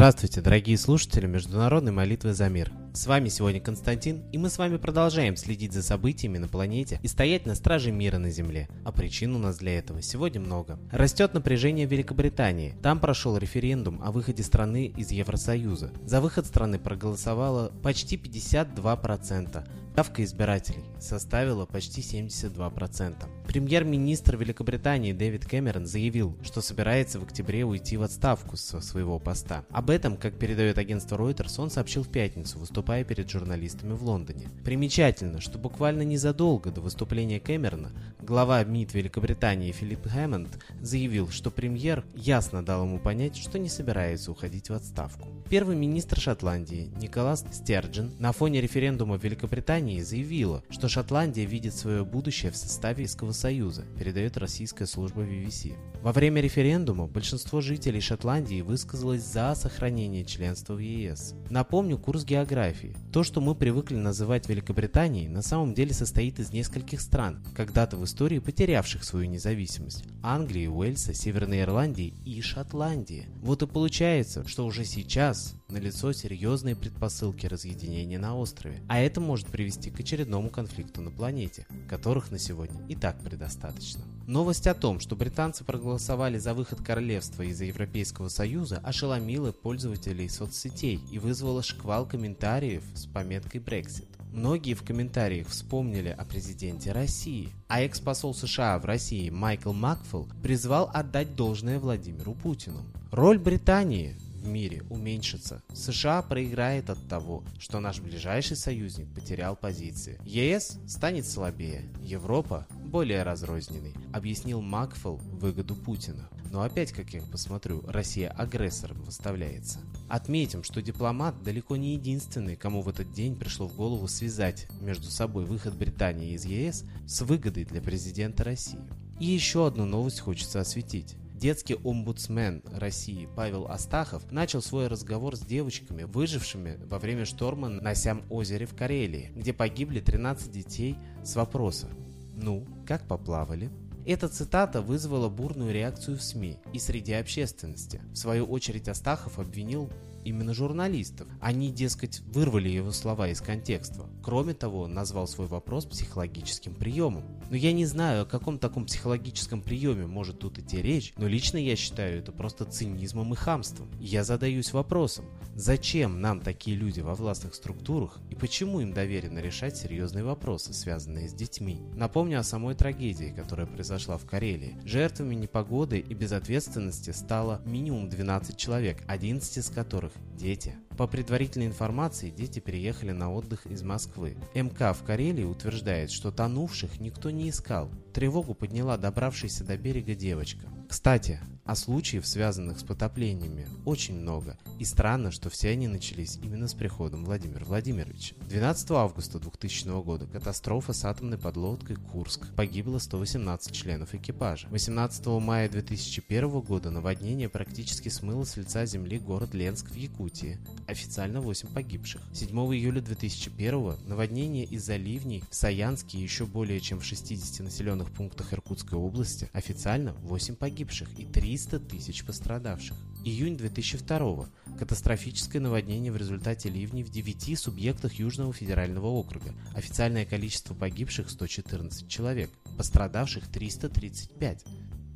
Здравствуйте, дорогие слушатели Международной молитвы за мир. С вами сегодня Константин, и мы с вами продолжаем следить за событиями на планете и стоять на страже мира на Земле. А причин у нас для этого сегодня много. Растет напряжение в Великобритании. Там прошел референдум о выходе страны из Евросоюза. За выход страны проголосовало почти 52%. Ставка избирателей составила почти 72%. Премьер-министр Великобритании Дэвид Кэмерон заявил, что собирается в октябре уйти в отставку со своего поста. Об этом, как передает агентство Reuters, он сообщил в пятницу, выступая перед журналистами в Лондоне. Примечательно, что буквально незадолго до выступления Кэмерона глава МИД Великобритании Филипп Хэммонд заявил, что премьер ясно дал ему понять, что не собирается уходить в отставку. Первый министр Шотландии Николас Стерджин на фоне референдума в Великобритании заявила, что Шотландия видит свое будущее в составе Европейского Союза, передает российская служба BBC. Во время референдума большинство жителей Шотландии высказалось за сохранение членства в ЕС. Напомню курс географии. То, что мы привыкли называть Великобританией, на самом деле состоит из нескольких стран, когда-то в истории потерявших свою независимость. Англии, Уэльса, Северной Ирландии и Шотландии. Вот и получается, что уже сейчас налицо серьезные предпосылки разъединения на острове, а это может привести к очередному конфликту на планете, которых на сегодня и так предостаточно. Новость о том, что британцы проголосовали за выход королевства из Европейского Союза, ошеломила пользователей соцсетей и вызвала шквал комментариев с пометкой Brexit. Многие в комментариях вспомнили о президенте России, а экс-посол США в России Майкл Макфелл призвал отдать должное Владимиру Путину. Роль Британии в мире уменьшится. США проиграет от того, что наш ближайший союзник потерял позиции. ЕС станет слабее, Европа более разрозненной, объяснил Макфелл выгоду Путина. Но опять, как я посмотрю, Россия агрессором выставляется. Отметим, что дипломат далеко не единственный, кому в этот день пришло в голову связать между собой выход Британии из ЕС с выгодой для президента России. И еще одну новость хочется осветить. Детский омбудсмен России Павел Астахов начал свой разговор с девочками, выжившими во время шторма на Сям-озере в Карелии, где погибли 13 детей с вопроса «Ну, как поплавали?» Эта цитата вызвала бурную реакцию в СМИ и среди общественности. В свою очередь Астахов обвинил именно журналистов. Они, дескать, вырвали его слова из контекста. Кроме того, назвал свой вопрос психологическим приемом. Но я не знаю, о каком таком психологическом приеме может тут идти речь, но лично я считаю это просто цинизмом и хамством. я задаюсь вопросом, зачем нам такие люди во властных структурах и почему им доверено решать серьезные вопросы, связанные с детьми? Напомню о самой трагедии, которая произошла в Карелии. Жертвами непогоды и безответственности стало минимум 12 человек, 11 из которых дети. По предварительной информации, дети переехали на отдых из Москвы. МК в Карелии утверждает, что тонувших никто не искал. Тревогу подняла добравшаяся до берега девочка. Кстати, а случаев, связанных с потоплениями, очень много. И странно, что все они начались именно с приходом Владимира Владимировича. 12 августа 2000 года катастрофа с атомной подлодкой «Курск». Погибло 118 членов экипажа. 18 мая 2001 года наводнение практически смыло с лица земли город Ленск в Якутии. Официально 8 погибших. 7 июля 2001 наводнение из-за ливней в Саянске и еще более чем в 60 населенных пунктах Иркутской области. Официально 8 погибших и 3 300 тысяч пострадавших. Июнь 2002 катастрофическое наводнение в результате ливней в 9 субъектах Южного федерального округа. Официальное количество погибших 114 человек, пострадавших 335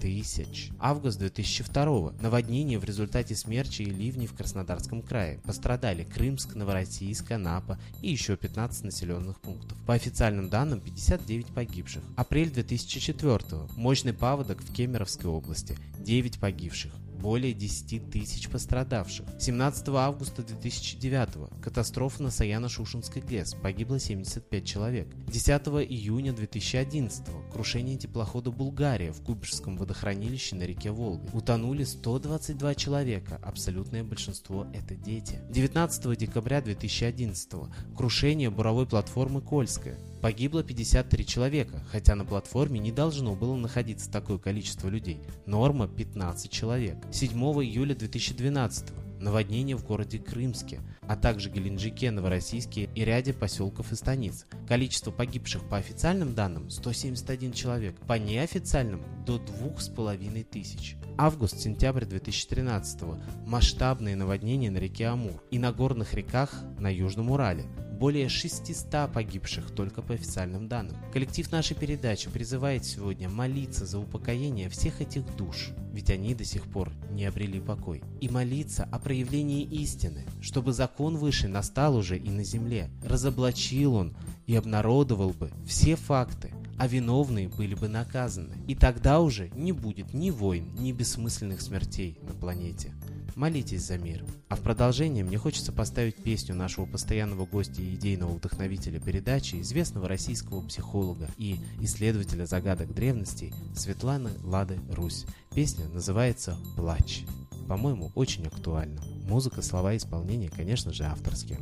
тысяч. Август 2002 Наводнение в результате смерчи и ливней в Краснодарском крае. Пострадали Крымск, Новороссийск, Анапа и еще 15 населенных пунктов. По официальным данным 59 погибших. Апрель 2004 Мощный паводок в Кемеровской области. 9 погибших более 10 тысяч пострадавших. 17 августа 2009 катастрофа на Саяно-Шушенской ГЭС, погибло 75 человек. 10 июня 2011 крушение теплохода «Булгария» в Кубышском водохранилище на реке Волга. Утонули 122 человека, абсолютное большинство это дети. 19 декабря 2011 крушение буровой платформы «Кольская». Погибло 53 человека, хотя на платформе не должно было находиться такое количество людей. Норма 15 человек. 7 июля 2012 наводнение в городе Крымске, а также Геленджике, Новороссийске и ряде поселков и станиц. Количество погибших по официальным данным 171 человек, по неофициальным до 2500. Август-сентябрь 2013 масштабные наводнения на реке Амур и на горных реках на Южном Урале более 600 погибших только по официальным данным. Коллектив нашей передачи призывает сегодня молиться за упокоение всех этих душ, ведь они до сих пор не обрели покой, и молиться о проявлении истины, чтобы закон выше настал уже и на земле, разоблачил он и обнародовал бы все факты, а виновные были бы наказаны. И тогда уже не будет ни войн, ни бессмысленных смертей на планете. Молитесь за мир. А в продолжение мне хочется поставить песню нашего постоянного гостя и идейного вдохновителя передачи, известного российского психолога и исследователя загадок древностей Светланы Лады Русь. Песня называется «Плач». По-моему, очень актуальна. Музыка, слова и исполнение, конечно же, авторские.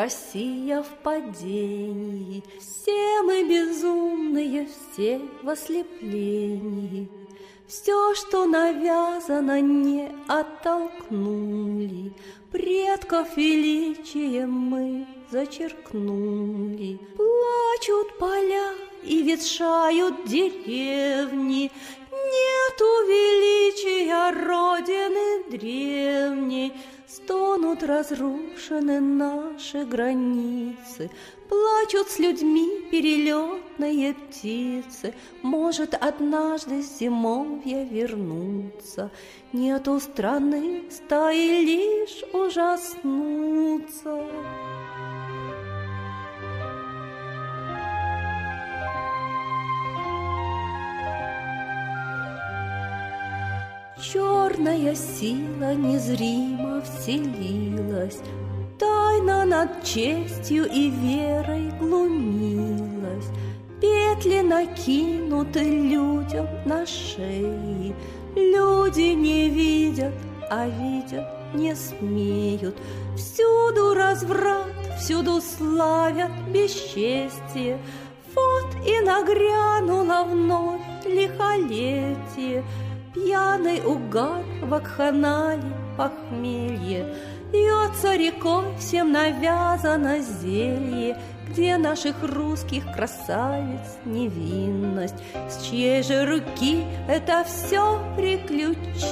Россия в падении, Все мы безумные, все в ослеплении. Все, что навязано, не оттолкнули, Предков величием мы зачеркнули. Плачут поля и ветшают деревни, Нету величия Родины древней, Стонут разрушены наши границы, Плачут с людьми перелетные птицы, Может однажды зимовье вернуться, Нету страны, стаи лишь ужаснуться. Черная сила незримо вселилась, Тайна над честью и верой глумилась. Петли накинуты людям на шеи, Люди не видят, а видят не смеют. Всюду разврат, всюду славят бесчестие, Вот и нагрянуло вновь лихолетие — Пьяный угар, вакханале, похмелье, Льется рекой, всем навязано зелье, Где наших русских красавиц невинность, С чьей же руки это все приключилось?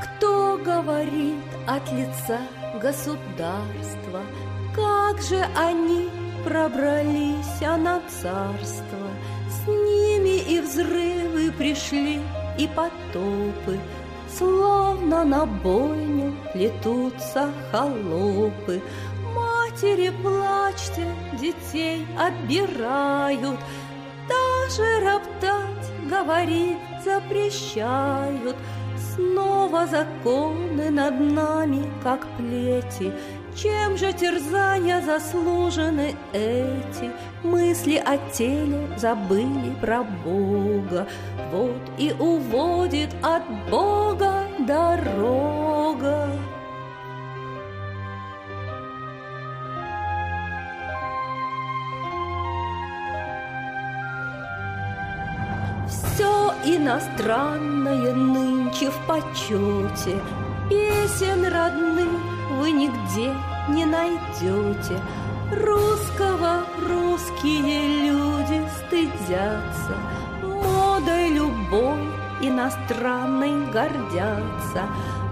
Кто говорит от лица государства. Как же они пробрались а на царство, С ними и взрывы пришли, и потопы, Словно на бойню плетутся холопы. Матери, плачьте, детей отбирают, Даже роптать, говорить запрещают — Снова законы над нами, как плети, чем же терзания заслужены эти? Мысли о теле забыли про Бога, Вот и уводит от Бога дорога. Все иностранное нынче в почете, Песен родных вы нигде не найдете. Русского русские люди стыдятся, Модой любой иностранной гордятся.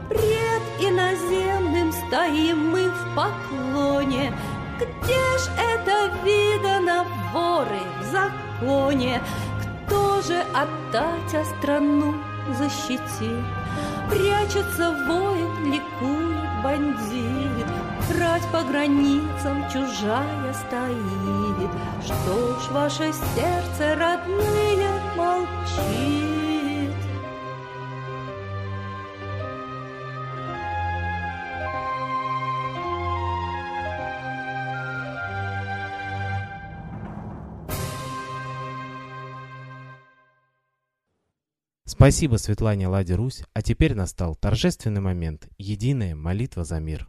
Пред иноземным стоим мы в поклоне, Где ж это видано воры в законе? Же отдать, а страну защитит? Прячется воин, ликует бандит, Крать по границам чужая стоит. Что ж ваше сердце, родные, молчит? Спасибо Светлане Ладе Русь, а теперь настал торжественный момент – единая молитва за мир.